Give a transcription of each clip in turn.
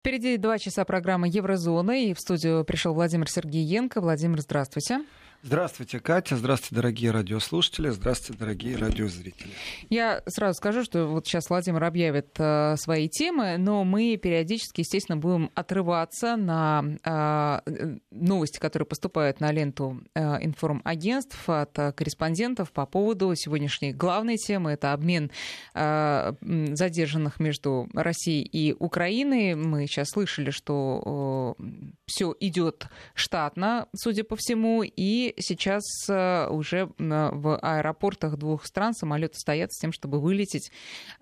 Впереди два часа программы Еврозона, и в студию пришел Владимир Сергеенко. Владимир, здравствуйте. Здравствуйте, Катя. Здравствуйте, дорогие радиослушатели. Здравствуйте, дорогие радиозрители. Я сразу скажу, что вот сейчас Владимир объявит э, свои темы, но мы периодически, естественно, будем отрываться на э, новости, которые поступают на ленту э, информагентств от э, корреспондентов по поводу сегодняшней главной темы. Это обмен э, задержанных между Россией и Украиной. Мы сейчас слышали, что э, все идет штатно, судя по всему, и сейчас э, уже в аэропортах двух стран самолеты стоят с тем, чтобы вылететь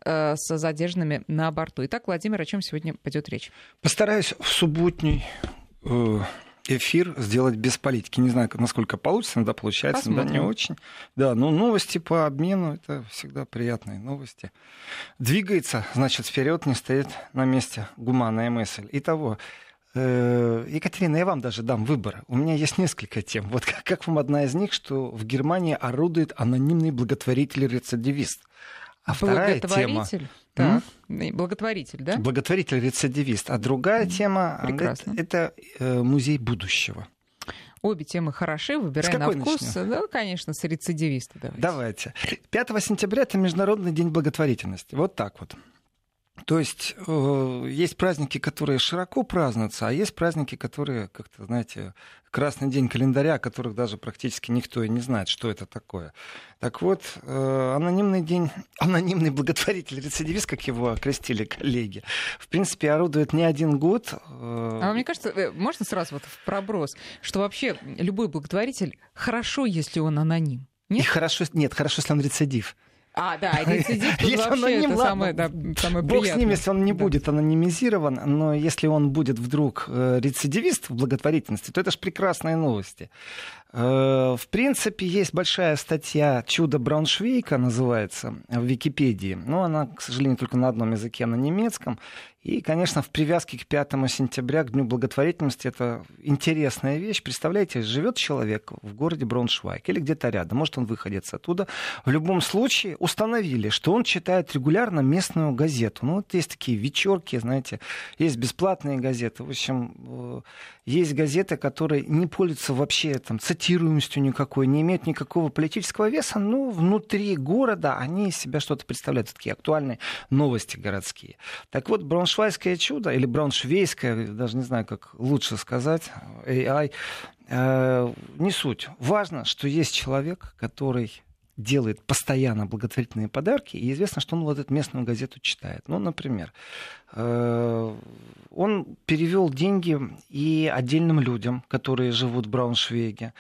э, с задержанными на борту. Итак, Владимир, о чем сегодня пойдет речь? Постараюсь в субботний э, эфир сделать без политики. Не знаю, насколько получится, иногда получается, Посмотрим. иногда не очень. Да, но новости по обмену это всегда приятные новости. Двигается, значит, вперед не стоит на месте гуманная мысль. Итого, Екатерина, я вам даже дам выбор. У меня есть несколько тем. Вот как, как вам одна из них, что в Германии орудует анонимный благотворитель-рецидивист. А вторая тема... Так, благотворитель, да? Благотворитель-рецидивист. А другая mm, тема Прекрасно. это, это э, музей будущего. Обе темы хороши, выбирай на вкус. Начнем? Да, конечно, с рецидивиста давайте. Давайте. 5 сентября это Международный день благотворительности. Вот так вот. То есть э, есть праздники, которые широко празднуются, а есть праздники, которые, как-то, знаете, красный день календаря, о которых даже практически никто и не знает, что это такое. Так вот, э, анонимный день, анонимный благотворитель, рецидивист, как его окрестили коллеги, в принципе, орудует не один год. Э... А мне кажется, можно сразу вот в проброс, что вообще любой благотворитель хорошо, если он аноним. Нет? И хорошо, нет, хорошо, если он рецидив. А, да, рецидив тут если вообще аноним, это самое, да, самое Бог приятное. с ним, если он не да. будет анонимизирован, но если он будет вдруг э, рецидивист в благотворительности, то это же прекрасные новости. Э, в принципе, есть большая статья «Чудо Брауншвейка» называется в Википедии. Но она, к сожалению, только на одном языке, на немецком. И, конечно, в привязке к 5 сентября, к Дню благотворительности, это интересная вещь. Представляете, живет человек в городе Брауншвайк или где-то рядом, может, он выходец оттуда. В любом случае установили, что он читает регулярно местную газету. Ну, вот есть такие вечерки, знаете, есть бесплатные газеты. В общем, э, есть газеты, которые не пользуются вообще там, цитируемостью никакой, не имеют никакого политического веса, но внутри города они из себя что-то представляют. такие актуальные новости городские. Так вот, Брауншвайское чудо, или Брауншвейское, даже не знаю, как лучше сказать, AI, э, не суть. Важно, что есть человек, который делает постоянно благотворительные подарки, и известно, что он вот эту местную газету читает. Ну, например, э, он перевел деньги и отдельным людям, которые живут в Брауншвейге,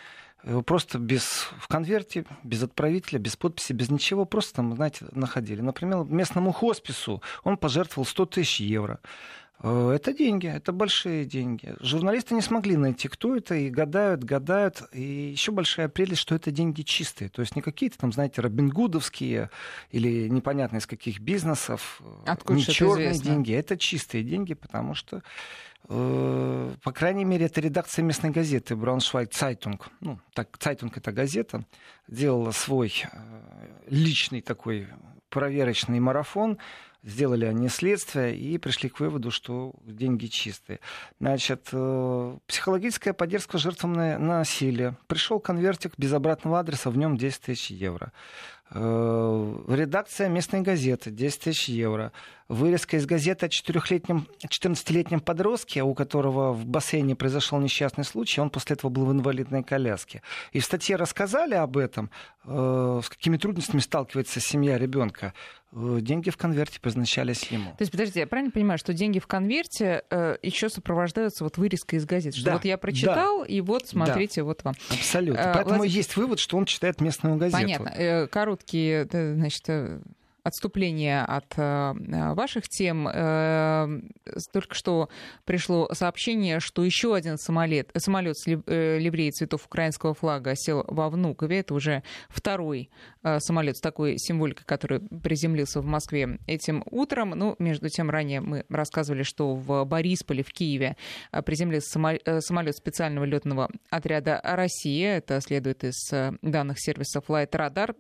просто без, в конверте, без отправителя, без подписи, без ничего, просто там, знаете, находили. Например, местному хоспису он пожертвовал 100 тысяч евро. Э, это деньги, это большие деньги. Журналисты не смогли найти, кто это, и гадают, гадают. И еще большая прелесть, что это деньги чистые. То есть не какие-то там, знаете, робингудовские или непонятно из каких бизнесов. Э, Откуда не черные известно? деньги. Это чистые деньги, потому что э, по крайней мере, это редакция местной газеты Braunschweig Zeitung. Ну, так, Zeitung это газета, делала свой личный такой проверочный марафон Сделали они следствие и пришли к выводу, что деньги чистые. Значит, э, психологическая поддержка жертвам насилия. Пришел конвертик без обратного адреса, в нем 10 тысяч евро. Э, редакция местной газеты 10 тысяч евро. Вырезка из газеты о 14-летнем подростке, у которого в бассейне произошел несчастный случай, он после этого был в инвалидной коляске. И в статье рассказали об этом, э, с какими трудностями сталкивается семья ребенка. Э, деньги в конверте предназначались ему. То есть, подождите, я правильно понимаю, что деньги в конверте э, еще сопровождаются вот вырезкой из газет? Что да, вот я прочитал, да, и вот, смотрите, да, вот вам. Абсолютно. Э, Поэтому Влад... есть вывод, что он читает местную газету. Понятно. Э, короткие, значит, отступление от э, ваших тем. Э, только что пришло сообщение, что еще один самолет, самолет с э, ливреей цветов украинского флага сел во Внукове. Это уже второй самолет с такой символикой, который приземлился в Москве этим утром. Ну, между тем, ранее мы рассказывали, что в Борисполе, в Киеве приземлился самолет специального летного отряда «Россия». Это следует из данных сервиса Flight Radar,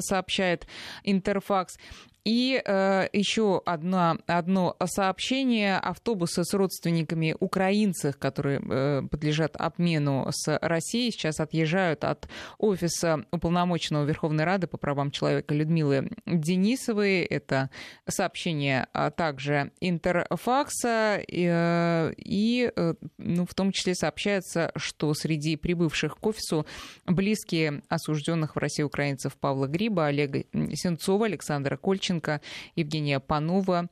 сообщает Интерфакс. Botox И э, еще одно, одно сообщение. Автобусы с родственниками украинцев, которые э, подлежат обмену с Россией, сейчас отъезжают от офиса уполномоченного Верховной Рады по правам человека Людмилы Денисовой. Это сообщение а также Интерфакса. Э, и э, ну, в том числе сообщается, что среди прибывших к офису близкие осужденных в России украинцев Павла Гриба, Олега Сенцова, Александра Кольченко, Евгения Панова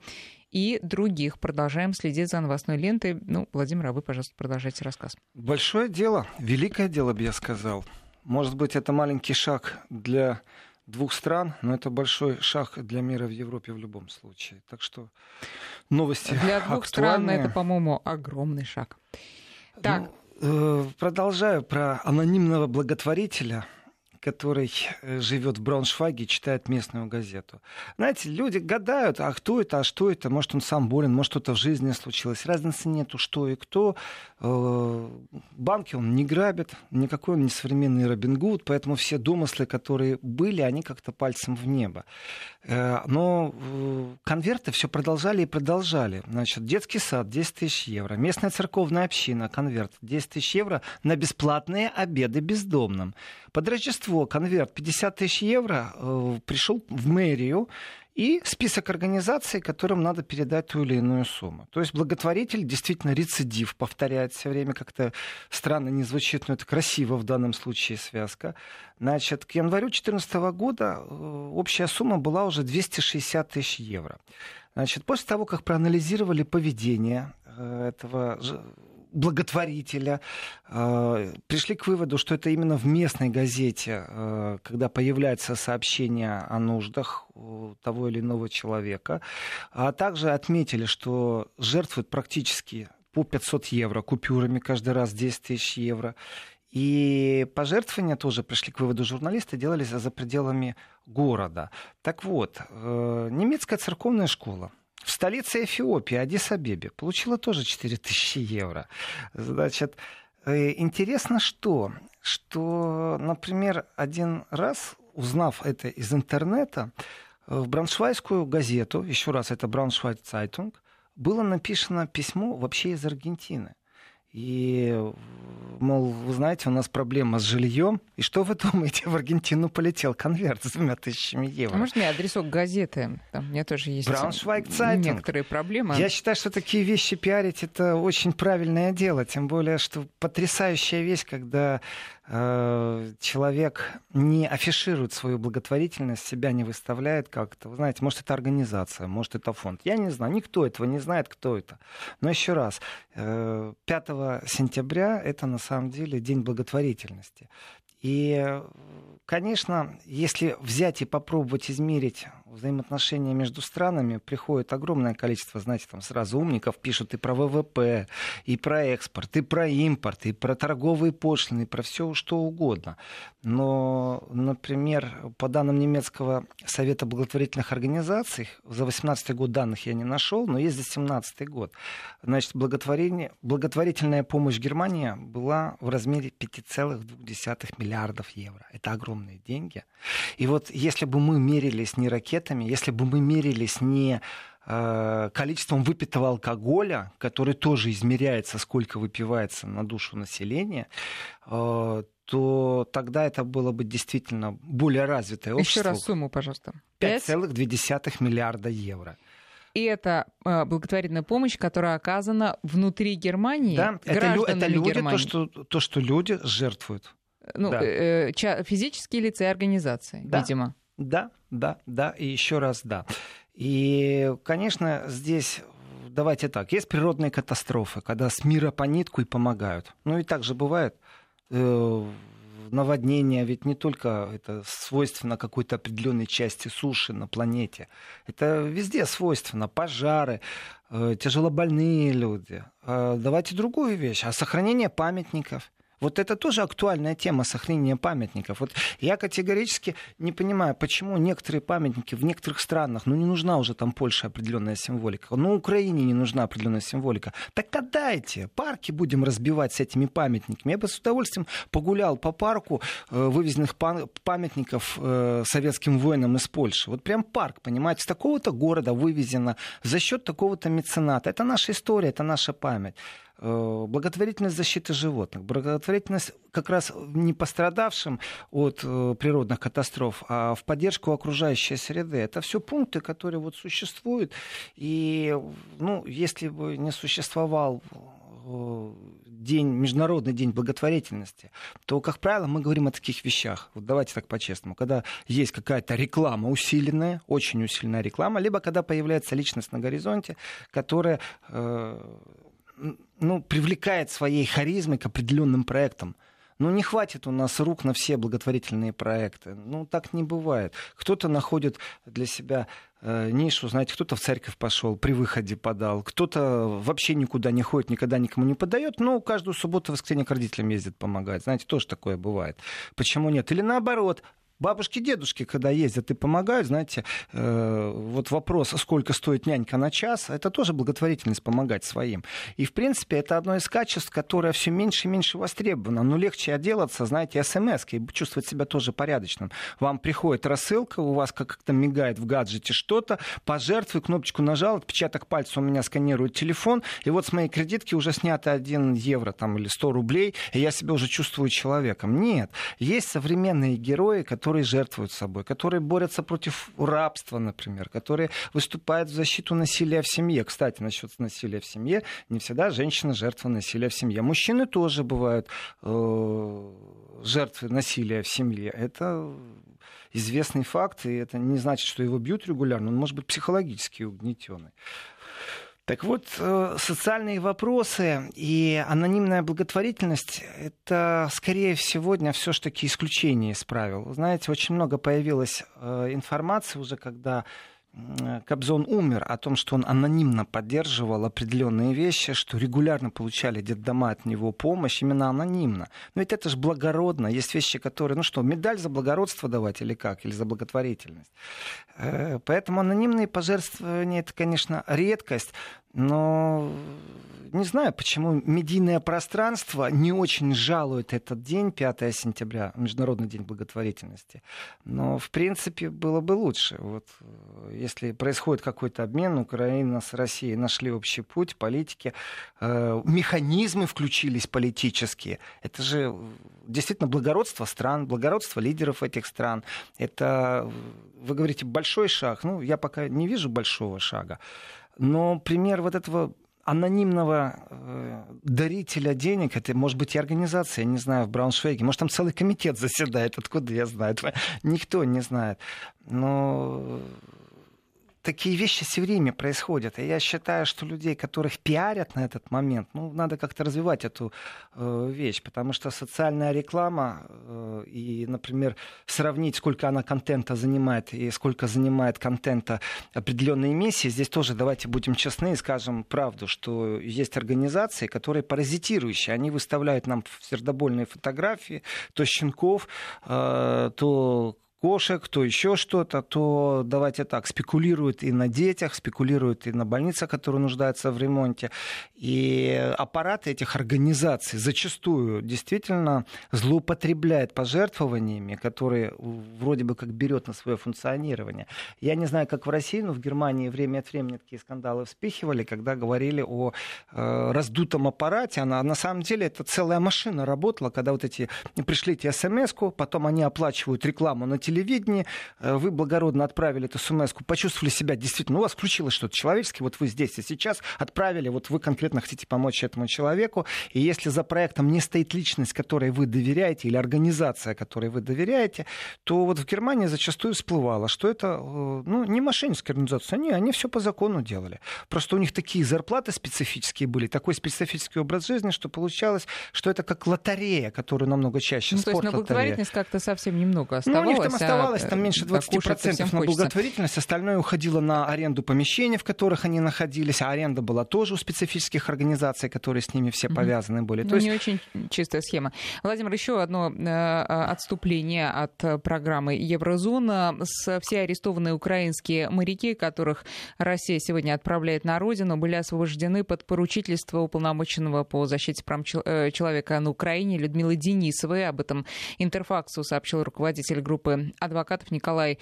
и других. Продолжаем следить за новостной лентой. Ну, Владимир, а вы, пожалуйста, продолжайте рассказ. Большое дело, великое дело, бы я сказал. Может быть, это маленький шаг для двух стран, но это большой шаг для мира в Европе в любом случае. Так что новости Для двух актуальные. стран это, по-моему, огромный шаг. Так, ну, э, продолжаю про анонимного благотворителя который э, живет в Брауншвайге и читает местную газету. Знаете, люди гадают, а кто это, а что это? Может, он сам болен, может, что-то в жизни случилось. Разницы нету, что и кто. Э, банки он не грабит, никакой он не современный Робин Гуд, поэтому все домыслы, которые были, они как-то пальцем в небо. Э, но конверты все продолжали и продолжали. Значит, детский сад 10 тысяч евро, местная церковная община конверт 10 тысяч евро на бесплатные обеды бездомным. Под Рождество конверт 50 тысяч евро э, пришел в мэрию и список организаций, которым надо передать ту или иную сумму. То есть благотворитель действительно рецидив повторяет все время, как-то странно не звучит, но это красиво в данном случае связка. Значит, к январю 2014 года э, общая сумма была уже 260 тысяч евро. Значит, после того, как проанализировали поведение э, этого благотворителя, э, пришли к выводу, что это именно в местной газете, э, когда появляется сообщение о нуждах того или иного человека, а также отметили, что жертвуют практически по 500 евро купюрами каждый раз 10 тысяч евро. И пожертвования тоже пришли к выводу журналисты, делались за пределами города. Так вот, э, немецкая церковная школа – в столице Эфиопии, Адис-Абебе, получила тоже 4000 евро. Значит, э, интересно что? Что, например, один раз, узнав это из интернета, э, в Брауншвайскую газету, еще раз, это Braunschweig Zeitung, было написано письмо вообще из Аргентины. И, мол, вы знаете, у нас проблема с жильем. И что вы думаете, в Аргентину полетел конверт с двумя тысячами евро. А может, мне адресок газеты? Там у меня тоже есть Брауншвайг некоторые проблемы. Я считаю, что такие вещи пиарить это очень правильное дело. Тем более, что потрясающая вещь, когда человек не афиширует свою благотворительность, себя не выставляет как-то. Вы знаете, может, это организация, может, это фонд. Я не знаю, никто этого не знает, кто это. Но еще раз, 5 э, сентября это на самом деле День благотворительности. И, конечно, если взять и попробовать измерить взаимоотношения между странами, приходит огромное количество, знаете, там сразу умников пишут и про ВВП, и про экспорт, и про импорт, и про торговые пошлины, и про все что угодно. Но, например, по данным немецкого Совета благотворительных организаций, за 2018 год данных я не нашел, но есть за 2017 год. Значит, благотворительная помощь Германии была в размере 5,2 миллиарда миллиардов евро. Это огромные деньги. И вот если бы мы мерились не ракетами, если бы мы мерились не э, количеством выпитого алкоголя, который тоже измеряется, сколько выпивается на душу населения, э, то тогда это было бы действительно более развитое общество. Еще раз сумму, пожалуйста. 5,2 миллиарда евро. И это э, благотворительная помощь, которая оказана внутри Германии. Да, это, это люди, Германии. то что, то, что люди жертвуют. Ну, да. э, физические лица и организации, да. видимо. Да, да, да, и еще раз да. И, конечно, здесь давайте так, есть природные катастрофы, когда с мира по нитку и помогают. Ну и так же бывает. Э, наводнение ведь не только это свойственно какой-то определенной части суши на планете. Это везде свойственно. Пожары, э, тяжелобольные люди. Э, давайте другую вещь. А сохранение памятников – Вот это тоже актуальная тема сохранения памятников. Вот я категорически не понимаю, почему некоторые памятники в некоторых странах, ну не нужна уже там Польша определенная символика, ну Украине не нужна определенная символика. Так отдайте, парки будем разбивать с этими памятниками. Я бы с удовольствием погулял по парку э, вывезенных памятников э, советским воинам из Польши. Вот прям парк, понимаете, с такого-то города вывезено за счет такого-то мецената. Это наша история, это наша память. Э, благотворительность защиты животных, благотворительность как раз не пострадавшим от э, природных катастроф, а в поддержку окружающей среды. Это все пункты, которые вот существуют. И ну, если бы не существовал э, день, Международный день благотворительности, то, как правило, мы говорим о таких вещах. Вот давайте так по-честному. Когда есть какая-то реклама усиленная, очень усиленная реклама, либо когда появляется личность на горизонте, которая э, ну, привлекает своей харизмой к определенным проектам. Ну, не хватит у нас рук на все благотворительные проекты. Ну, так не бывает. Кто-то находит для себя э, нишу, знаете, кто-то в церковь пошел, при выходе подал, кто-то вообще никуда не ходит, никогда никому не подает, но каждую субботу, воскресенье к родителям ездит помогать. Знаете, тоже такое бывает. Почему нет? Или наоборот, Бабушки, дедушки, когда ездят и помогают, знаете, э, вот вопрос, сколько стоит нянька на час, это тоже благотворительность помогать своим. И, в принципе, это одно из качеств, которое все меньше и меньше востребовано. Но легче отделаться, знаете, смс и чувствовать себя тоже порядочным. Вам приходит рассылка, у вас как-то мигает в гаджете что-то, пожертвуй, кнопочку нажал, отпечаток пальца у меня сканирует телефон, и вот с моей кредитки уже снято 1 евро там, или 100 рублей, и я себя уже чувствую человеком. Нет, есть современные герои, которые которые жертвуют собой, которые борются против рабства, например, которые выступают в защиту насилия в семье. Кстати, насчет насилия в семье, не всегда женщина жертва насилия в семье. Мужчины тоже бывают э, жертвы насилия в семье. Это известный факт, и это не значит, что его бьют регулярно, он может быть психологически угнетенный. Так вот, э, социальные вопросы и анонимная благотворительность – это, скорее всего, сегодня все-таки исключение из правил. Знаете, очень много появилось э, информации уже, когда Кобзон умер, о том, что он анонимно поддерживал определенные вещи, что регулярно получали детдома от него помощь, именно анонимно. Но ведь это же благородно. Есть вещи, которые, ну что, медаль за благородство давать или как, или за благотворительность. Э, поэтому анонимные пожертвования, это, конечно, редкость, но не знаю, почему медийное пространство не очень жалует этот день, 5 сентября, Международный день благотворительности. Но, в принципе, было бы лучше. Вот, э, если происходит какой-то обмен, Украина с Россией нашли общий путь, политики, э, механизмы включились политические. Это же действительно благородство стран, благородство лидеров этих стран. Это, вы говорите, большой шаг. Ну, я пока не вижу большого шага. Но пример вот этого анонимного э, дарителя денег, это может быть и организация, я не знаю, в Брауншвейге, может там целый комитет заседает, откуда я знаю, никто не знает. Но такие вещи все время происходят. И я считаю, что людей, которых пиарят на этот момент, ну, надо как-то развивать эту э, вещь, потому что социальная реклама э, и, например, сравнить, сколько она контента занимает и сколько занимает контента определенные миссии, здесь тоже давайте будем честны и скажем правду, что есть организации, которые паразитирующие. Они выставляют нам сердобольные фотографии, то щенков, э, то кошек, то еще что-то, то давайте так, спекулируют и на детях, спекулируют и на больницах, которые нуждаются в ремонте. И аппараты этих организаций зачастую действительно злоупотребляют пожертвованиями, которые вроде бы как берет на свое функционирование. Я не знаю, как в России, но в Германии время от времени такие скандалы вспихивали, когда говорили о э, раздутом аппарате. Она, на самом деле это целая машина работала, когда вот эти пришлите смс потом они оплачивают рекламу на телевизоре, телевидении, э, вы благородно отправили эту смс почувствовали себя действительно, у вас включилось что-то человеческое, вот вы здесь и сейчас отправили, вот вы конкретно хотите помочь этому человеку, и если за проектом не стоит личность, которой вы доверяете, или организация, которой вы доверяете, то вот в Германии зачастую всплывало, что это э, ну, не мошенническая организация, они, они все по закону делали. Просто у них такие зарплаты специфические были, такой специфический образ жизни, что получалось, что это как лотерея, которую намного чаще ну, спорт то есть на благотворительность как-то совсем немного оставалось. Ну, оставалось там меньше 20% на благотворительность, остальное уходило на аренду помещений, в которых они находились, а аренда была тоже у специфических организаций, которые с ними все повязаны были. Ну, То есть... не очень чистая схема. Владимир, еще одно э, отступление от программы Еврозона. Все арестованные украинские моряки, которых Россия сегодня отправляет на родину, были освобождены под поручительство уполномоченного по защите прав человека на Украине Людмилы Денисовой. Об этом Интерфаксу сообщил руководитель группы адвокатов Николай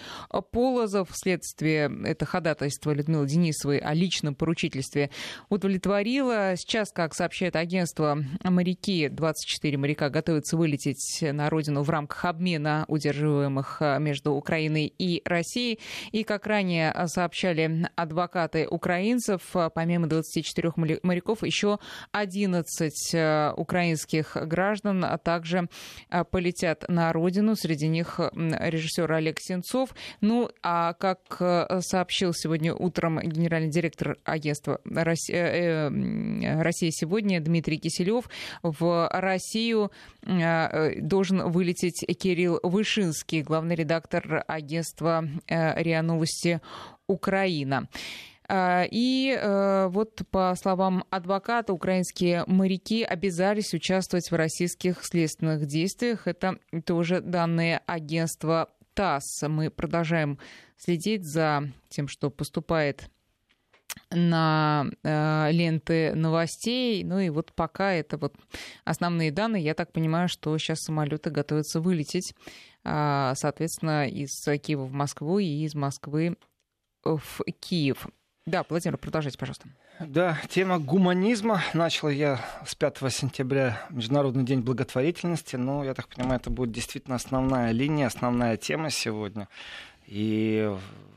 Полозов. Вследствие это ходатайство Людмилы Денисовой о личном поручительстве удовлетворило. Сейчас, как сообщает агентство, моряки, 24 моряка, готовятся вылететь на родину в рамках обмена удерживаемых между Украиной и Россией. И, как ранее сообщали адвокаты украинцев, помимо 24 моряков, еще 11 э, украинских граждан а также полетят на родину. Среди них режиссер Олег Сенцов. Ну, а как э, сообщил сегодня утром генеральный директор агентства «Россия, Россия сегодня» Дмитрий Киселев, в Россию должен вылететь Кирилл Вышинский, главный редактор агентства РИА Новости Украина. А, и э, вот по словам адвоката, украинские моряки обязались участвовать в российских следственных действиях. Это тоже данные агентства ТАСС. Мы продолжаем следить за тем, что поступает на э, ленты новостей. Ну и вот пока это вот основные данные. Я так понимаю, что сейчас самолеты готовятся вылететь, э, соответственно, из Киева в Москву и из Москвы в Киев. Да, Владимир, продолжайте, пожалуйста. Да, тема гуманизма. Начал я с 5 сентября Международный день благотворительности. Но, я так понимаю, это будет действительно основная линия, основная тема сегодня. И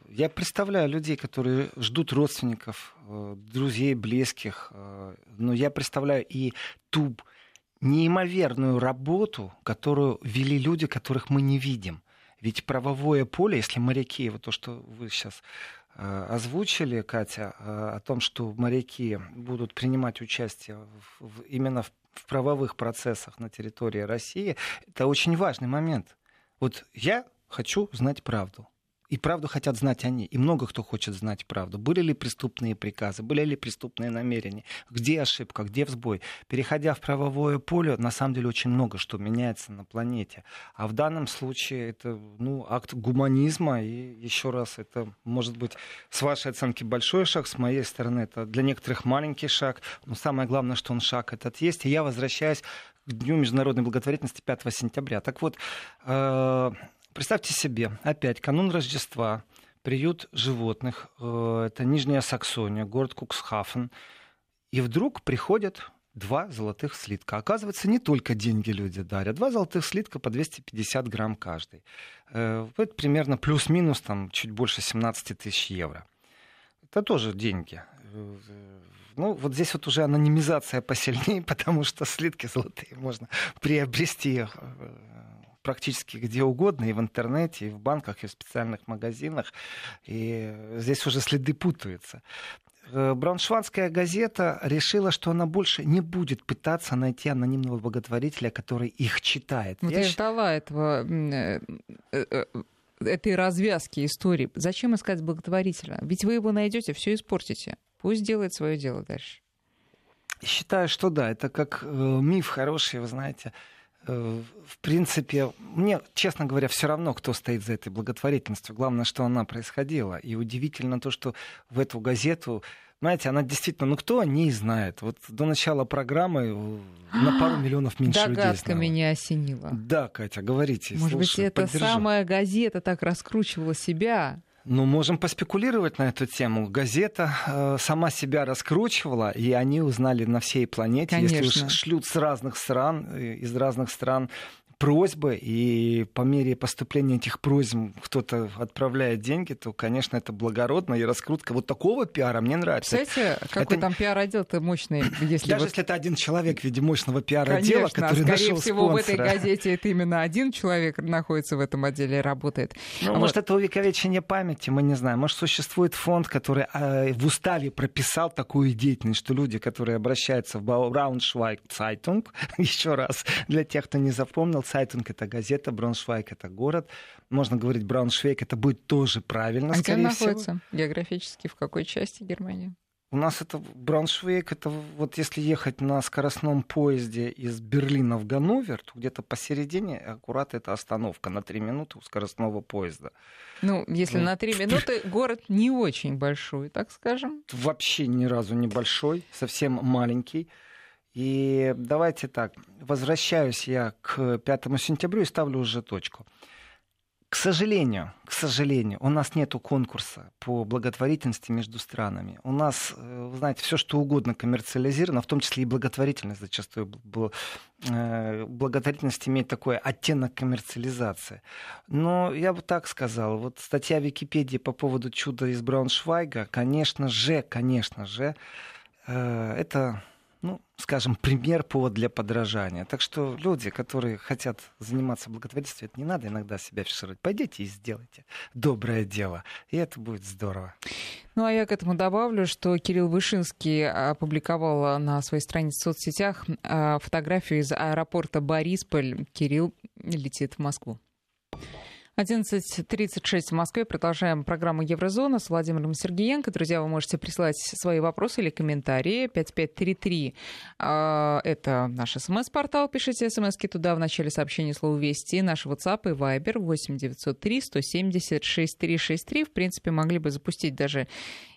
я представляю людей, которые ждут родственников, э, друзей, близких. Э, но я представляю и ту неимоверную работу, которую вели люди, которых мы не видим. Ведь правовое поле, если моряки, вот то, что вы сейчас озвучили, Катя, э, о том, что моряки будут принимать участие в, именно в, в правовых процессах на территории России, это очень важный момент. Вот я хочу знать правду. И правду хотят знать они. И много кто хочет знать правду. Были ли преступные приказы, были ли преступные намерения, где ошибка, где взбой. Переходя в правовое поле, на самом деле очень много что меняется на планете. А в данном случае это ну, акт гуманизма. И еще раз, это может быть с вашей оценки большой шаг, с моей стороны это для некоторых маленький шаг. Но самое главное, что он шаг этот есть. И я возвращаюсь к Дню международной благотворительности 5 сентября. Так вот, э, Представьте себе, опять канун Рождества, приют животных, э, это Нижняя Саксония, город Куксхафен, и вдруг приходят два золотых слитка. Оказывается, не только деньги люди дарят. Два золотых слитка по 250 грамм каждый. Э, это примерно плюс-минус там, чуть больше 17 тысяч евро. Это тоже деньги. Э, ну, вот здесь вот уже анонимизация посильнее, потому что слитки золотые можно приобрести практически где угодно, и в интернете, и в банках, и в специальных магазинах. И здесь уже следы путаются. Э, Брауншванская газета решила, что она больше не будет пытаться найти анонимного благотворителя, который их читает. Вот я, ждала этого э, э, этой развязки истории. Зачем искать благотворителя? Ведь вы его найдете, все испортите. Пусть делает свое дело дальше. Считаю, что да, это как миф хороший, вы знаете. Э, в принципе, мне, честно говоря, все равно, кто стоит за этой благотворительностью. Главное, что она происходила. И удивительно то, что в эту газету знаете, она действительно, ну кто о ней знает? Вот до начала программы э, на пару миллионов меньше Догадка людей Догадка меня осенила. Да, Катя, говорите. Может слушаю, быть, это поддержу. самая газета так раскручивала себя? Ну, можем поспекулировать на эту тему. Газета э, сама себя раскручивала, и они узнали на всей планете, Конечно. если уж шлют с разных стран, э, из разных стран просьбы, и по мере поступления этих просьб кто-то отправляет деньги, то, конечно, это благородно, и раскрутка вот такого пиара мне нравится. Кстати, какой это... там пиар-отдел-то мощный? Если Даже вот... если это один человек в виде мощного пиар-отдела, который скорее нашел всего, спонсора. в этой газете это именно один человек находится в этом отделе и работает. Ну, вот. Может, это увековечение памяти, мы не знаем. Может, существует фонд, который э, в уставе прописал такую деятельность, что люди, которые обращаются в Braunschweig Zeitung, еще раз, для тех, кто не запомнил, Zeitung это газета, Брауншвайг это город. Можно говорить Брауншвейг, это будет тоже правильно, а скорее где всего. находится географически, в какой части Германии? У нас это Брауншвейг, это вот если ехать на скоростном поезде из Берлина в Ганновер, то где-то посередине аккурат это остановка на три минуты у скоростного поезда. Ну, если Ну, на три минуты город не очень большой, так скажем. Вообще ни разу не большой, совсем маленький. И давайте так, возвращаюсь я к 5 сентябрю и ставлю уже точку. К сожалению, к сожалению, у нас нет конкурса по благотворительности между странами. У нас, э, вы знаете, все что угодно коммерциализировано, в том числе и благотворительность зачастую. э, Благотворительность имеет такой оттенок коммерциализации. Но я бы так сказал, вот статья Википедии по поводу чуда из Брауншвайга, конечно же, конечно же, э, это ну, скажем, пример, повод для подражания. Так что люди, которые хотят заниматься благотворительством, это не надо иногда себя фишировать. Пойдите и сделайте доброе дело, и это будет здорово. Ну, а я к этому добавлю, что Кирилл Вышинский опубликовал на своей странице в соцсетях а, фотографию из аэропорта Борисполь. Кирилл летит в Москву. 11.36 в Москве. Продолжаем программу Еврозона с Владимиром Сергеенко. Друзья, вы можете присылать свои вопросы или комментарии. 5533 а, это наш смс-портал. Пишите смски туда в начале сообщения слово «Вести». Наш WhatsApp и Viber 8903 170 6363. В принципе, могли бы запустить даже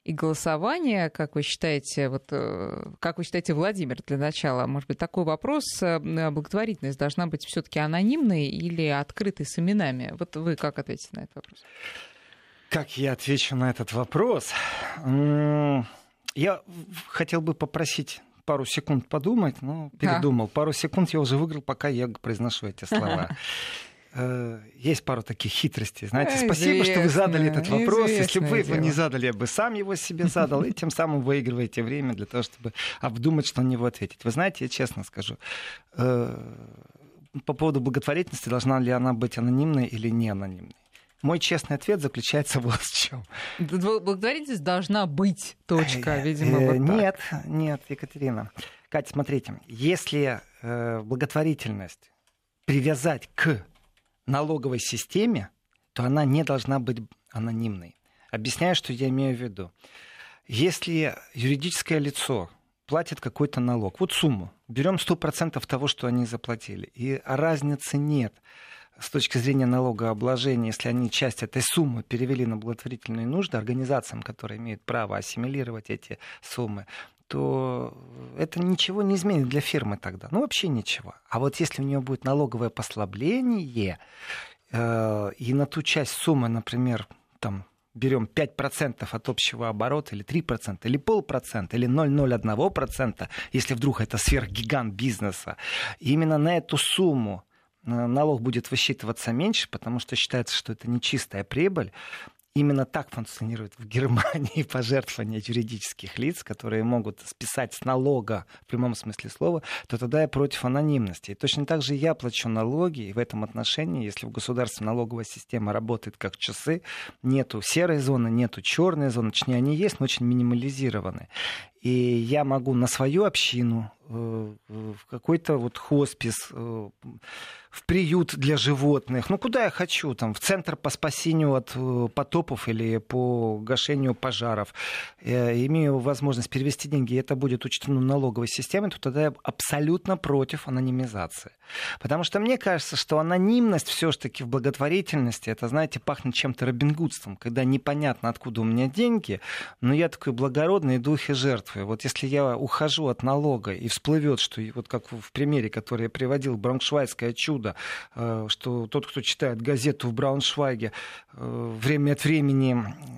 и голосование. Как вы считаете, вот, э, как вы считаете, Владимир, для начала, может быть, такой вопрос. э, Благотворительность должна быть все-таки анонимной или открытой с именами? Вот вы как ответите на этот вопрос? Как я отвечу на этот вопрос? Я хотел бы попросить пару секунд подумать, но передумал. Пару секунд я уже выиграл, пока я произношу эти слова. Э, Есть пару таких хитростей. Знаете, Э, спасибо, что вы задали этот вопрос. Если бы вы его не задали, я бы сам его себе задал, и тем самым выигрываете время для того, чтобы обдумать, что на него ответить. Вы знаете, я честно скажу, э, по поводу благотворительности, должна ли она быть анонимной или не анонимной. Мой честный ответ заключается вот в чем. Бл- Благотворительность должна быть, точка, видимо, э, вот так. Нет, нет, Екатерина. Катя, смотрите, если благотворительность привязать к налоговой системе, то она не должна быть анонимной. Объясняю, что я имею в виду. Если юридическое лицо платит какой-то налог, вот сумму, берем 100% того, что они заплатили, и разницы нет с точки зрения налогообложения, если они часть этой суммы перевели на благотворительные нужды организациям, которые имеют право ассимилировать эти суммы, то это ничего не изменит для фирмы тогда. Ну, вообще ничего. А вот если у нее будет налоговое послабление, э, и на ту часть суммы, например, там, берем 5% от общего оборота, или 3%, или полпроцента, или 0,01%, если вдруг это сверхгигант бизнеса, именно на эту сумму э, налог будет высчитываться меньше, потому что считается, что это не чистая прибыль. Именно так функционирует в Германии пожертвования юридических лиц, которые могут списать с налога в прямом смысле слова, то тогда я против анонимности. И точно так же я плачу налоги, и в этом отношении, если в государстве налоговая система работает как часы, нету серой зоны, нету черной зоны, точнее они есть, но очень минимализированы. И я могу на свою общину, э, в какой-то вот хоспис, э, в приют для животных, ну куда я хочу, там, в центр по спасению от э, потопов или по гашению пожаров, э, имею возможность перевести деньги, и это будет учтено налоговой системой, то тогда я абсолютно против анонимизации. Потому что мне кажется, что анонимность все-таки в благотворительности, это, знаете, пахнет чем-то робингудством, когда непонятно, откуда у меня деньги, но я такой благородный и духе жертвы. Вот если я ухожу от налога и всплывет, что вот как в примере, который я приводил, Брауншвайгское чудо, э, что тот, кто читает газету в Брауншвайге, э, время от времени,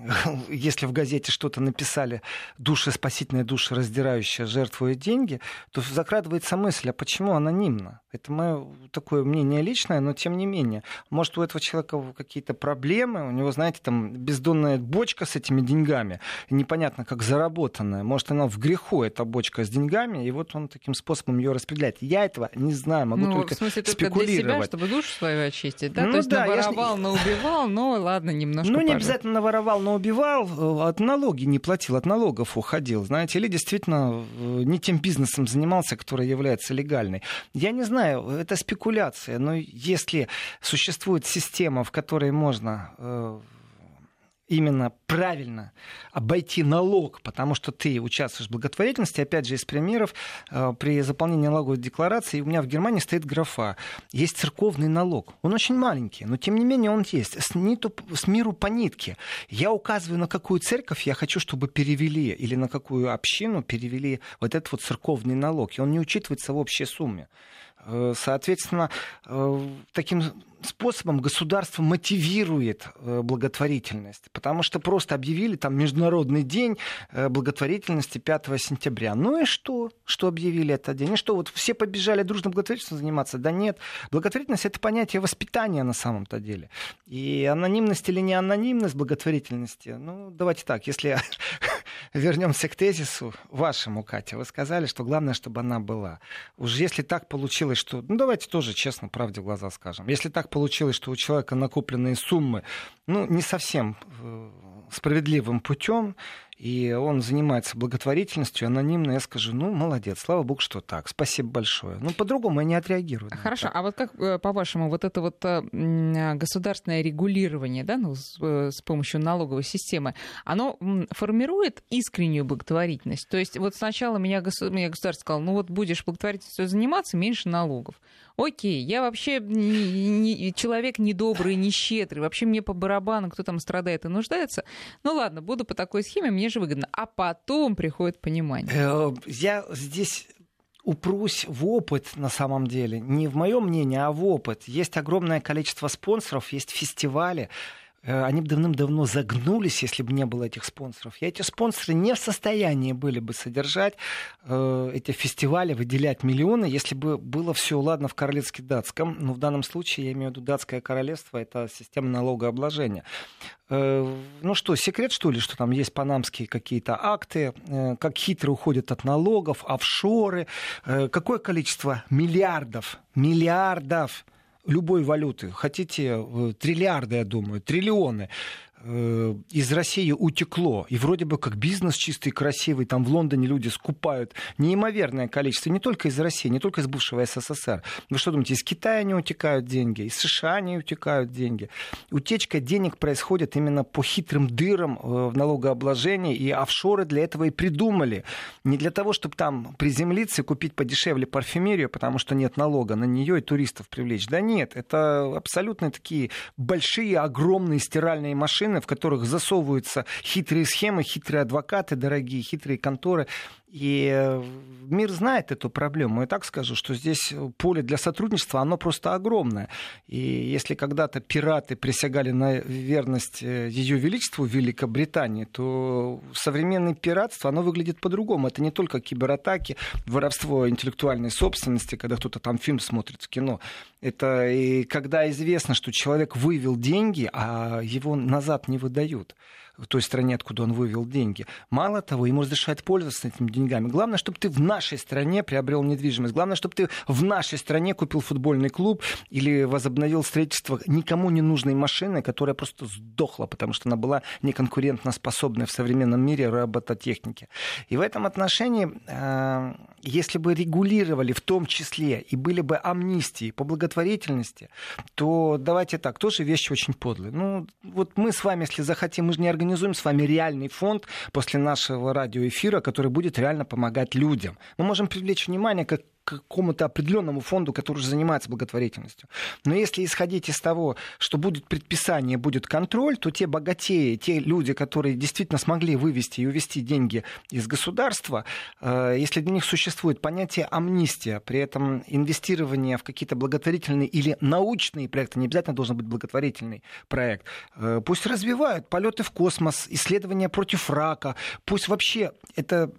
если в газете что-то написали, души спасительные, души раздирающие, жертвуют деньги, то закрадывается мысль, а почему анонимно? Это мое такое мнение личное, но тем не менее. Может, у этого человека какие-то проблемы, у него, знаете, там бездонная бочка с этими деньгами, непонятно как заработанная. Может, она она в греху, эта бочка с деньгами, и вот он таким способом ее распределяет. Я этого не знаю, могу ну, только в смысле, спекулировать. Только для себя, чтобы душу свою очистить, да? Ну, То есть да, наворовал, я... наубивал, но ладно, немножко Ну, не пожалуй. обязательно наворовал, но убивал, э, от налоги не платил, от налогов уходил, знаете, или действительно э, не тем бизнесом занимался, который является легальной. Я не знаю, это спекуляция, но если существует система, в которой можно э, именно правильно обойти налог, потому что ты участвуешь в благотворительности. Опять же, из примеров, э, при заполнении налоговой декларации у меня в Германии стоит графа. Есть церковный налог. Он очень маленький, но тем не менее он есть. С, ниту, с миру по нитке. Я указываю, на какую церковь я хочу, чтобы перевели, или на какую общину перевели вот этот вот церковный налог. И он не учитывается в общей сумме. Э, Соответственно, э, таким способом государство мотивирует э, благотворительность, потому что просто объявили там Международный день э, благотворительности 5 сентября. Ну и что? Что объявили этот день? И что, вот все побежали дружно благотворительностью заниматься? Да нет. Благотворительность — это понятие воспитания на самом-то деле. И анонимность или не анонимность благотворительности, ну, давайте так, если вернемся к тезису вашему, Катя, вы сказали, что главное, чтобы она была. Уж если так получилось, что... Ну, давайте тоже честно, правде в глаза скажем. Если так получилось, что у человека накопленные суммы, ну, не совсем э, справедливым путем, и он занимается благотворительностью, анонимно, я скажу, ну, молодец, слава богу, что так, спасибо большое. Ну, по-другому я не отреагирую. Хорошо, а вот как, э, по-вашему, вот это вот э, государственное регулирование, да, ну, с, помощью налоговой системы, оно формирует искреннюю благотворительность? То есть вот сначала меня, меня государство сказало, ну, вот будешь благотворительностью заниматься, меньше налогов. Окей, я вообще не, не, человек недобрый, не щедрый, вообще мне по барабану, кто там страдает и нуждается. Ну ладно, буду по такой схеме, мне же выгодно. А потом приходит понимание. Э, я здесь упрусь в опыт на самом деле. Не в мое мнение, а в опыт. Есть огромное количество спонсоров, есть фестивали, они бы давным-давно загнулись, если бы не было этих спонсоров. И эти спонсоры не в состоянии были бы содержать э, эти фестивали, выделять миллионы, если бы было все ладно в королевске датском. Но в данном случае я имею в виду датское королевство, это система налогообложения. Э, ну что, секрет что ли, что там есть панамские какие-то акты, э, как хитро уходят от налогов, офшоры, э, какое количество миллиардов, миллиардов любой валюты, хотите триллиарды, я думаю, триллионы, из России утекло. И вроде бы как бизнес чистый, красивый, там в Лондоне люди скупают неимоверное количество, не только из России, не только из бывшего СССР. Вы что думаете, из Китая не утекают деньги, из США не утекают деньги. Утечка денег происходит именно по хитрым дырам в налогообложении, и офшоры для этого и придумали. Не для того, чтобы там приземлиться и купить подешевле парфюмерию, потому что нет налога на нее и туристов привлечь. Да нет, это абсолютно такие большие, огромные стиральные машины, в которых засовываются хитрые схемы, хитрые адвокаты дорогие, хитрые конторы. И мир знает эту проблему. Я так скажу, что здесь поле для сотрудничества, оно просто огромное. И если когда-то пираты присягали на верность Ее Величеству Великобритании, то современное пиратство, оно выглядит по-другому. Это не только кибератаки, воровство интеллектуальной собственности, когда кто-то там фильм смотрит, кино. Это и когда известно, что человек вывел деньги, а его назад не выдают в той стране, откуда он вывел деньги. Мало того, ему разрешают пользоваться этими деньгами. Главное, чтобы ты в нашей стране приобрел недвижимость. Главное, чтобы ты в нашей стране купил футбольный клуб или возобновил строительство никому не нужной машины, которая просто сдохла, потому что она была неконкурентно способной в современном мире робототехники. И в этом отношении, э, если бы регулировали в том числе и были бы амнистии по благотворительности, то давайте так, тоже вещи очень подлые. Ну, вот мы с вами, если захотим, мы же не организуем с вами реальный фонд после нашего радиоэфира, который будет реально помогать людям. Мы можем привлечь внимание как какому-то определенному фонду, который занимается благотворительностью. Но если исходить из того, что будет предписание, будет контроль, то те богатеи, те люди, которые действительно смогли вывести и увести деньги из государства, э, если для них существует понятие амнистия, при этом инвестирование в какие-то благотворительные или научные проекты, не обязательно должен быть благотворительный проект, э, пусть развивают полеты в космос, исследования против рака, пусть вообще это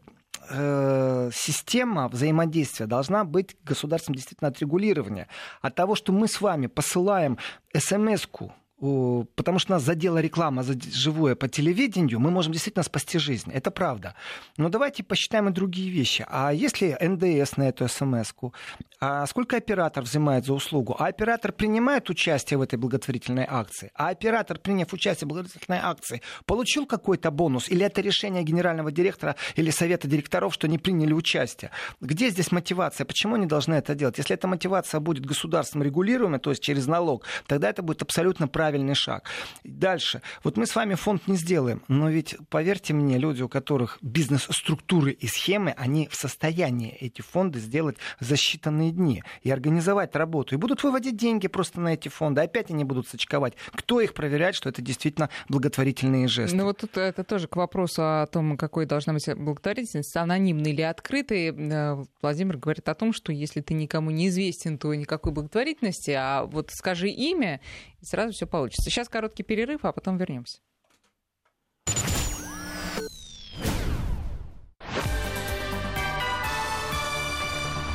э, система взаимодействия должна быть государством действительно отрегулирования. От того, что мы с вами посылаем смс-ку потому что нас задела реклама за живое по телевидению, мы можем действительно спасти жизнь. Это правда. Но давайте посчитаем и другие вещи. А если НДС на эту смс-ку? А сколько оператор взимает за услугу? А оператор принимает участие в этой благотворительной акции? А оператор, приняв участие в благотворительной акции, получил какой-то бонус? Или это решение генерального директора или совета директоров, что не приняли участие? Где здесь мотивация? Почему они должны это делать? Если эта мотивация будет государством регулируемой, то есть через налог, тогда это будет абсолютно правильный шаг. Дальше. Вот мы с вами фонд не сделаем, но ведь, поверьте мне, люди, у которых бизнес-структуры и схемы, они в состоянии эти фонды сделать за считанные дни и организовать работу. И будут выводить деньги просто на эти фонды. Опять они будут сочковать. Кто их проверяет, что это действительно благотворительные жесты? Ну вот тут это тоже к вопросу о том, какой должна быть благотворительность, анонимной или открытой. Э, Владимир говорит о том, что если ты никому не известен, то никакой благотворительности, а вот скажи имя, и сразу все получится. Сейчас короткий перерыв, а потом вернемся.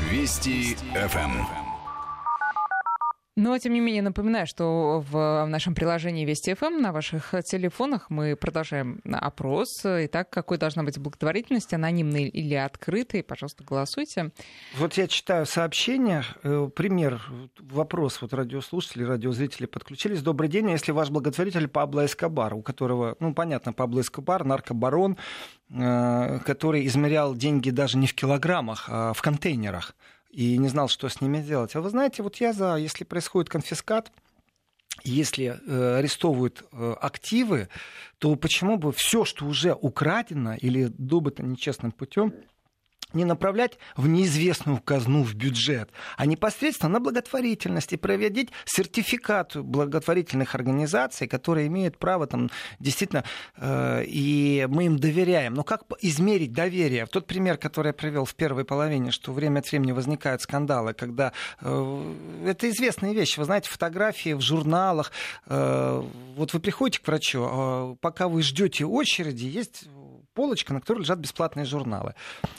Вести ФМ. Но, тем не менее, напоминаю, что в нашем приложении Вести ФМ на ваших телефонах мы продолжаем опрос. Итак, какой должна быть благотворительность, анонимной или открытой? Пожалуйста, голосуйте. Вот я читаю сообщение. Э, пример, вопрос вот радиослушатели, радиозрители подключились. Добрый день, если ваш благотворитель Пабло Эскобар, у которого, ну, понятно, Пабло Эскобар, наркобарон, э, который измерял деньги даже не в килограммах, а в контейнерах и не знал, что с ними делать. А вы знаете, вот я за, если происходит конфискат, если э, арестовывают э, активы, то почему бы все, что уже украдено или добыто нечестным путем, не направлять в неизвестную казну, в бюджет, а непосредственно на благотворительность и проводить сертификацию благотворительных организаций, которые имеют право там действительно, э, и мы им доверяем. Но как измерить доверие? В тот пример, который я привел в первой половине, что время от времени возникают скандалы, когда э, это известные вещи, вы знаете, фотографии в журналах, э, вот вы приходите к врачу, э, пока вы ждете очереди, есть полочка, на которой лежат бесплатные журналы.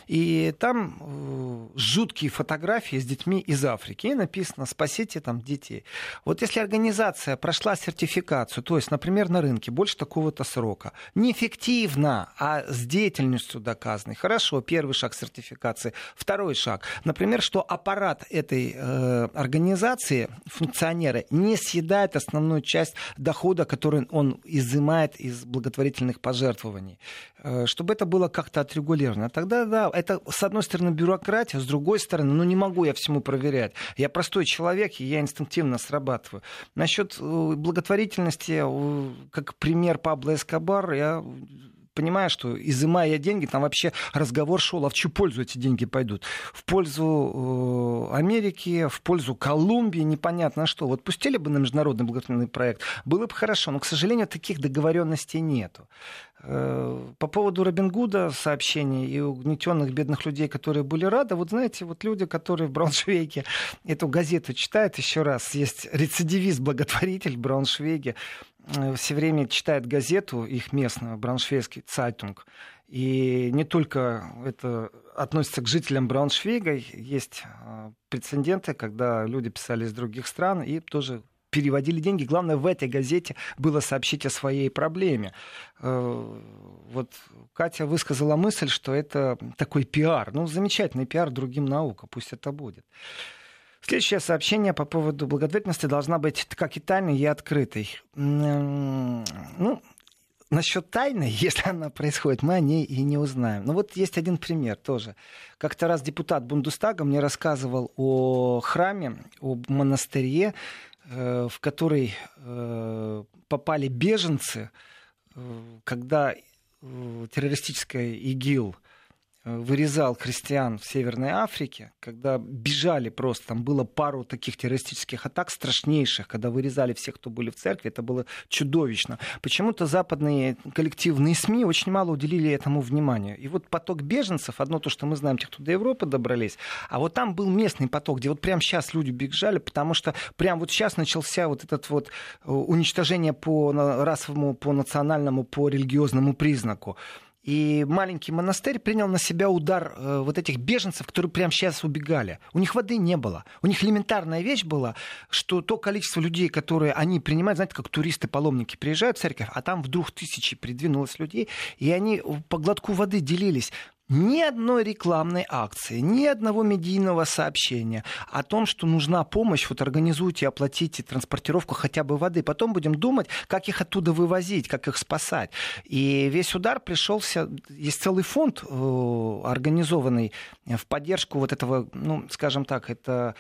И там э, жуткие фотографии с детьми из Африки. И написано «Спасите там детей». Вот если организация прошла сертификацию, то есть, например, на рынке больше такого-то срока, неэффективно, а с деятельностью доказанной, хорошо, первый шаг сертификации. Второй шаг, например, что аппарат этой э, организации, функционеры, не съедает основную часть дохода, который он изымает из благотворительных пожертвований. Чтобы это было как-то отрегулировано. Тогда, да, это, с одной стороны, бюрократия, с другой стороны, ну, не могу я всему проверять. Я простой человек, и я инстинктивно срабатываю. Насчет э, благотворительности, э, как пример Пабло Эскобар, я понимаю, что изымая деньги, там вообще разговор шел, а в чью пользу эти деньги пойдут? В пользу э, Америки, в пользу Колумбии, непонятно что. Вот пустили бы на международный благотворительный проект, было бы хорошо, но, к сожалению, таких договоренностей нету. Э, по поводу Робин Гуда сообщений и угнетенных бедных людей, которые были рады, вот знаете, вот люди, которые в Брауншвейге эту газету читают еще раз, есть рецидивист, благотворитель в Брауншвейге, все время читает газету, их местную, Брауншвейгский Zeitung. И не только это относится к жителям Брауншвейга, есть э, прецеденты, когда люди писали из других стран и тоже переводили деньги. Главное, в этой газете было сообщить о своей проблеме. Э, вот Катя высказала мысль, что это такой пиар. Ну, замечательный пиар другим наука, пусть это будет. Следующее сообщение по поводу благотворительности должна быть как и тайной, и открытой. Ну, насчет тайны, если она происходит, мы о ней и не узнаем. Но вот есть один пример тоже. Как-то раз депутат Бундестага мне рассказывал о храме, о монастыре, э, в который э, попали беженцы, э, когда террористическая ИГИЛ – вырезал христиан в Северной Африке, когда бежали просто, там было пару таких террористических атак страшнейших, когда вырезали всех, кто были в церкви, это было чудовищно. Почему-то западные коллективные СМИ очень мало уделили этому внимания. И вот поток беженцев, одно то, что мы знаем, тех, кто до Европы добрались, а вот там был местный поток, где вот прямо сейчас люди бежали, потому что прямо вот сейчас начался вот этот вот э, уничтожение по расовому, по национальному, по религиозному признаку. И маленький монастырь принял на себя удар э, вот этих беженцев, которые прямо сейчас убегали. У них воды не было. У них элементарная вещь была, что то количество людей, которые они принимают, знаете, как туристы-паломники приезжают в церковь, а там вдруг тысячи придвинулось людей, и они по глотку воды делились ни одной рекламной акции, ни одного медийного сообщения о том, что нужна помощь, вот организуйте, оплатите транспортировку хотя бы воды. Потом будем думать, как их оттуда вывозить, как их спасать. И весь удар пришелся, есть целый фонд, э, организованный в поддержку вот этого, ну, скажем так, это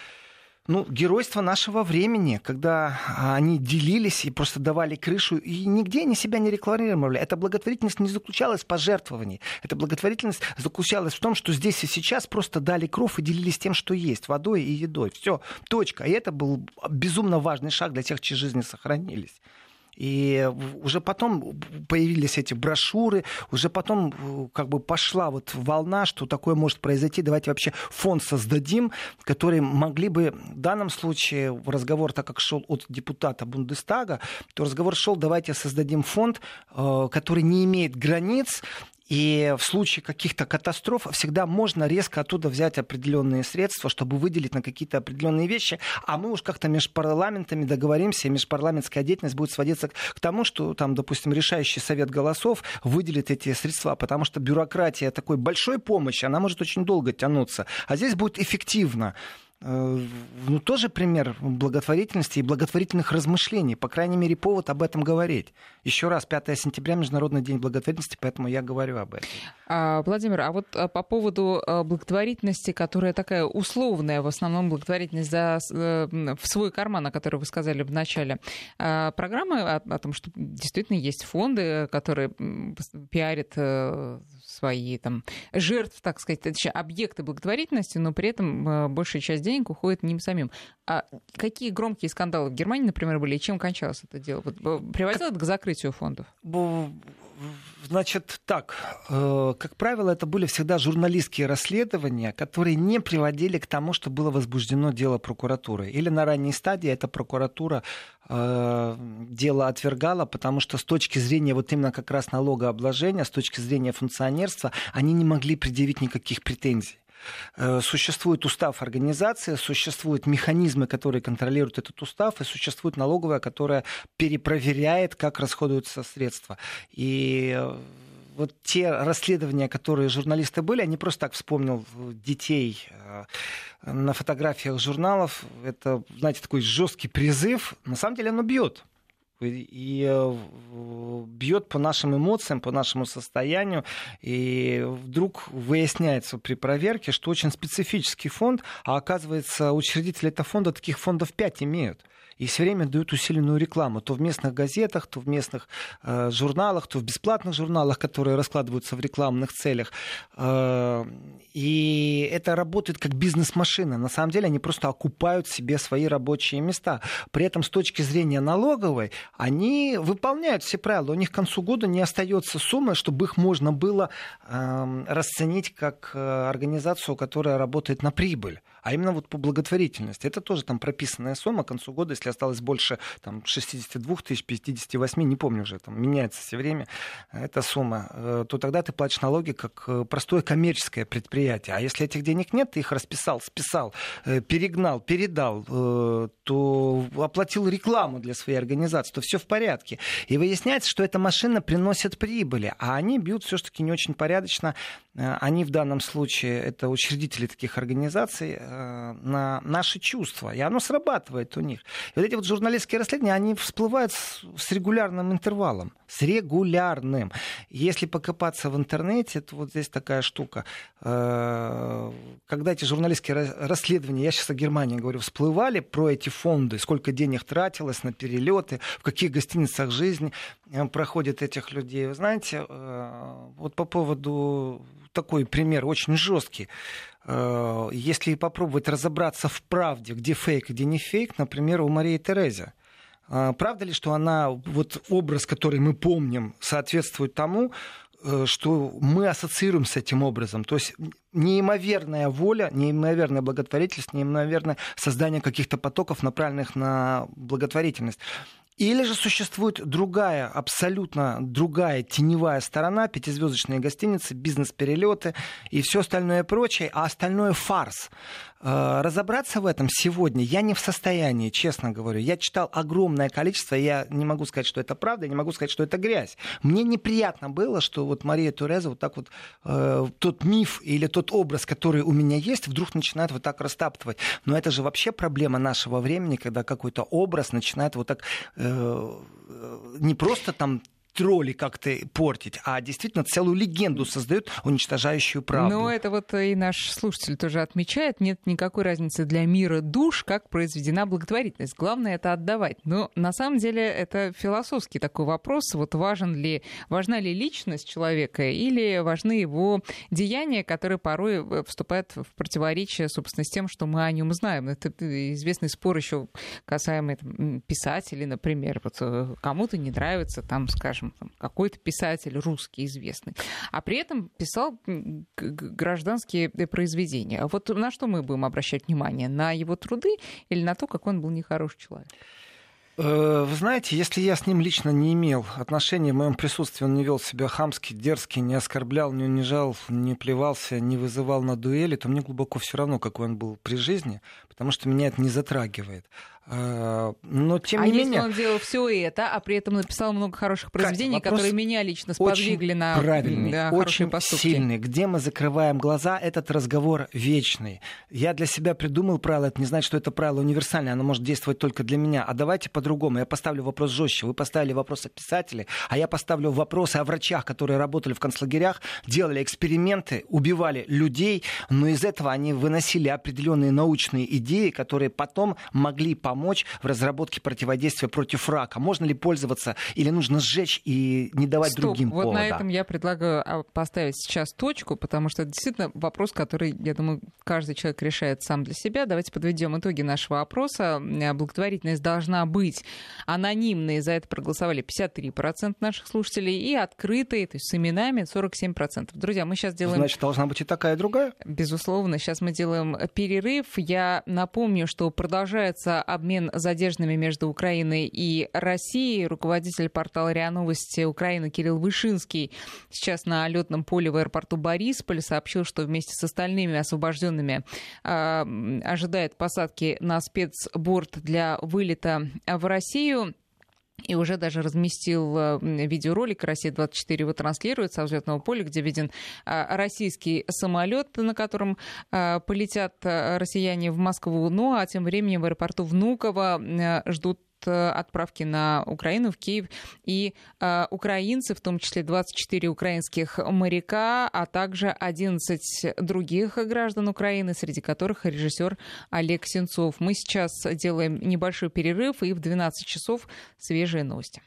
ну, геройство нашего времени, когда они делились и просто давали крышу, и нигде они себя не рекламировали. Эта благотворительность не заключалась в пожертвовании. Эта благотворительность заключалась в том, что здесь и сейчас просто дали кров и делились тем, что есть, водой и едой. Все, точка. И это был безумно важный шаг для тех, чьи жизни сохранились. И уже потом появились эти брошюры, уже потом э, как бы пошла вот волна, что такое может произойти. Давайте вообще фонд создадим, который могли бы в данном случае разговор, так как шел от депутата Бундестага, то разговор шел, давайте создадим фонд, э, который не имеет границ, и в случае каких-то катастроф всегда можно резко оттуда взять определенные средства, чтобы выделить на какие-то определенные вещи. А мы уж как-то между парламентами договоримся, и межпарламентская деятельность будет сводиться к тому, что там, допустим, решающий совет голосов выделит эти средства, потому что бюрократия такой большой помощи, она может очень долго тянуться. А здесь будет эффективно. Э, ну, тоже пример благотворительности и благотворительных размышлений. По крайней мере, повод об этом говорить. Еще раз, 5 сентября Международный день благотворительности, поэтому я говорю об этом. А, Владимир, а вот а, по поводу а, благотворительности, которая такая условная, в основном благотворительность за, э, в свой карман, о которой вы сказали в начале программы, о, о том, что действительно есть фонды, которые пиарят э, свои там жертв, так сказать, объекты благотворительности, но при этом большая часть денег уходит ним самим. А какие громкие скандалы в Германии, например, были, и чем кончалось это дело? Вот, приводило это к закрытию фондов? Значит, так, э, как правило, это были всегда журналистские расследования, которые не приводили к тому, что было возбуждено дело прокуратуры. Или на ранней стадии эта прокуратура э, дело отвергала, потому что с точки зрения вот именно как раз налогообложения, с точки зрения функционерства, они не могли предъявить никаких претензий. Э, существует устав организации, существуют механизмы, которые контролируют этот устав, и существует налоговая, которая перепроверяет, как расходуются средства. И э, вот те расследования, которые журналисты были, они просто так вспомнил детей э, на фотографиях журналов. Это, знаете, такой жесткий призыв. На самом деле оно бьет и э, бьет по нашим эмоциям, по нашему состоянию. И вдруг выясняется при проверке, что очень специфический фонд, а оказывается, учредители этого фонда таких фондов 5 имеют и все время дают усиленную рекламу. То в местных газетах, то в местных э, журналах, то в бесплатных журналах, которые раскладываются в рекламных целях. Э, и это работает как бизнес-машина. На самом деле они просто окупают себе свои рабочие места. При этом с точки зрения налоговой они выполняют все правила. У них к концу года не остается суммы, чтобы их можно было э, расценить как э, организацию, которая работает на прибыль а именно вот по благотворительности. Это тоже там прописанная сумма к концу года, если осталось больше там, 62 тысяч, 58, не помню уже, там меняется все время эта сумма, э, то тогда ты платишь налоги как э, простое коммерческое предприятие. А если этих денег нет, ты их расписал, списал, э, перегнал, передал, то оплатил рекламу для своей организации, то все в порядке. И выясняется, что эта машина приносит прибыли, а они бьют все-таки не очень порядочно. Они в данном случае, это учредители таких организаций, Э, на наши чувства, и оно срабатывает у них. И вот эти вот журналистские расследования, они всплывают с, с регулярным интервалом, с регулярным. Если покопаться в интернете, то вот здесь такая штука. Э, когда эти журналистские расследования, я сейчас о Германии говорю, всплывали про эти фонды, сколько денег тратилось на перелеты, в каких гостиницах жизнь э, проходит этих людей. Вы знаете, вот по поводу такой пример, очень жесткий. Э, если попробовать разобраться в правде, где фейк, где не фейк, например, у Марии Терези. Э, правда ли, что она, вот образ, который мы помним, соответствует тому, э, что мы ассоциируем с этим образом. То есть неимоверная воля, неимоверная благотворительность, неимоверное создание каких-то потоков, направленных на благотворительность. Или же существует другая, абсолютно другая теневая сторона, пятизвездочные гостиницы, бизнес-перелеты и все остальное прочее, а остальное фарс. Э, разобраться в этом сегодня я не в состоянии, честно говорю. Я читал огромное количество, я не могу сказать, что это правда, не могу сказать, что это грязь. Мне неприятно было, что вот Мария Туреза вот так вот э, тот миф или тот образ, который у меня есть, вдруг начинает вот так растаптывать. Но это же вообще проблема нашего времени, когда какой-то образ начинает вот так э, Э, не просто там тролли как-то портить, а действительно целую легенду создают, уничтожающую правду. Ну, это вот и наш слушатель тоже отмечает. Нет никакой разницы для мира душ, как произведена благотворительность. Главное это отдавать. Но на самом деле это философский такой вопрос. Вот важен ли, важна ли личность человека или важны его деяния, которые порой э, вступают в противоречие, собственно, с тем, что мы о нем знаем. Это известный спор еще касаемый писателей, например. Вот э, кому-то не нравится, там, скажем, там, какой-то писатель русский известный, а при этом писал гражданские произведения. А вот на что мы будем обращать внимание? На его труды или на то, как он был нехороший человек? Э, вы знаете, если я с ним лично не имел отношений, в моем присутствии он не вел себя хамски, дерзкий, не оскорблял, не унижал, не плевался, не вызывал на дуэли, то мне глубоко все равно, какой он был при жизни, потому что меня это не затрагивает. А, но тем а не если менее... он делал все это, а при этом написал много хороших произведений, Вопрос которые меня лично сподвигли на правильный, да, очень поступки. сильный. Где мы закрываем глаза, этот разговор вечный. Я для себя придумал правило, это не значит, что это правило универсальное, оно может действовать только для меня. А давайте по-другому. Я поставлю вопрос жестче. Вы поставили вопрос о писателе, а я поставлю вопросы о врачах, которые работали в концлагерях, делали эксперименты, убивали людей, но из этого они выносили определенные научные идеи, которые потом могли помочь помочь в разработке противодействия против рака? Можно ли пользоваться или нужно сжечь и не давать Стоп, другим вот повода? на этом я предлагаю а, поставить сейчас точку, потому что это действительно вопрос, который, я думаю, каждый человек решает сам для себя. Давайте подведем итоги нашего опроса. Благотворительность должна быть анонимной, за это проголосовали 53% наших слушателей, и открытой, то есть с именами 47%. Друзья, мы сейчас делаем... Значит, должна быть и такая, и другая? Безусловно. Сейчас мы делаем перерыв. Я напомню, что продолжается обмен обмен задержанными между Украиной и Россией. Руководитель портала РИА Новости Украины Кирилл Вышинский сейчас на летном поле в аэропорту Борисполь сообщил, что вместе с остальными освобожденными э, ожидает посадки на спецборд для вылета в Россию и уже даже разместил э, видеоролик «Россия-24» его транслирует со взлетного поля, где виден э, российский самолет, на котором э, полетят россияне в Москву. Ну а тем временем в аэропорту Внуково ждут отправки на Украину, в Киев. И э, украинцы, в том числе 24 украинских моряка, а также 11 других граждан Украины, среди которых режиссер Олег Сенцов. Мы сейчас делаем небольшой перерыв, и в 12 часов свежие новости.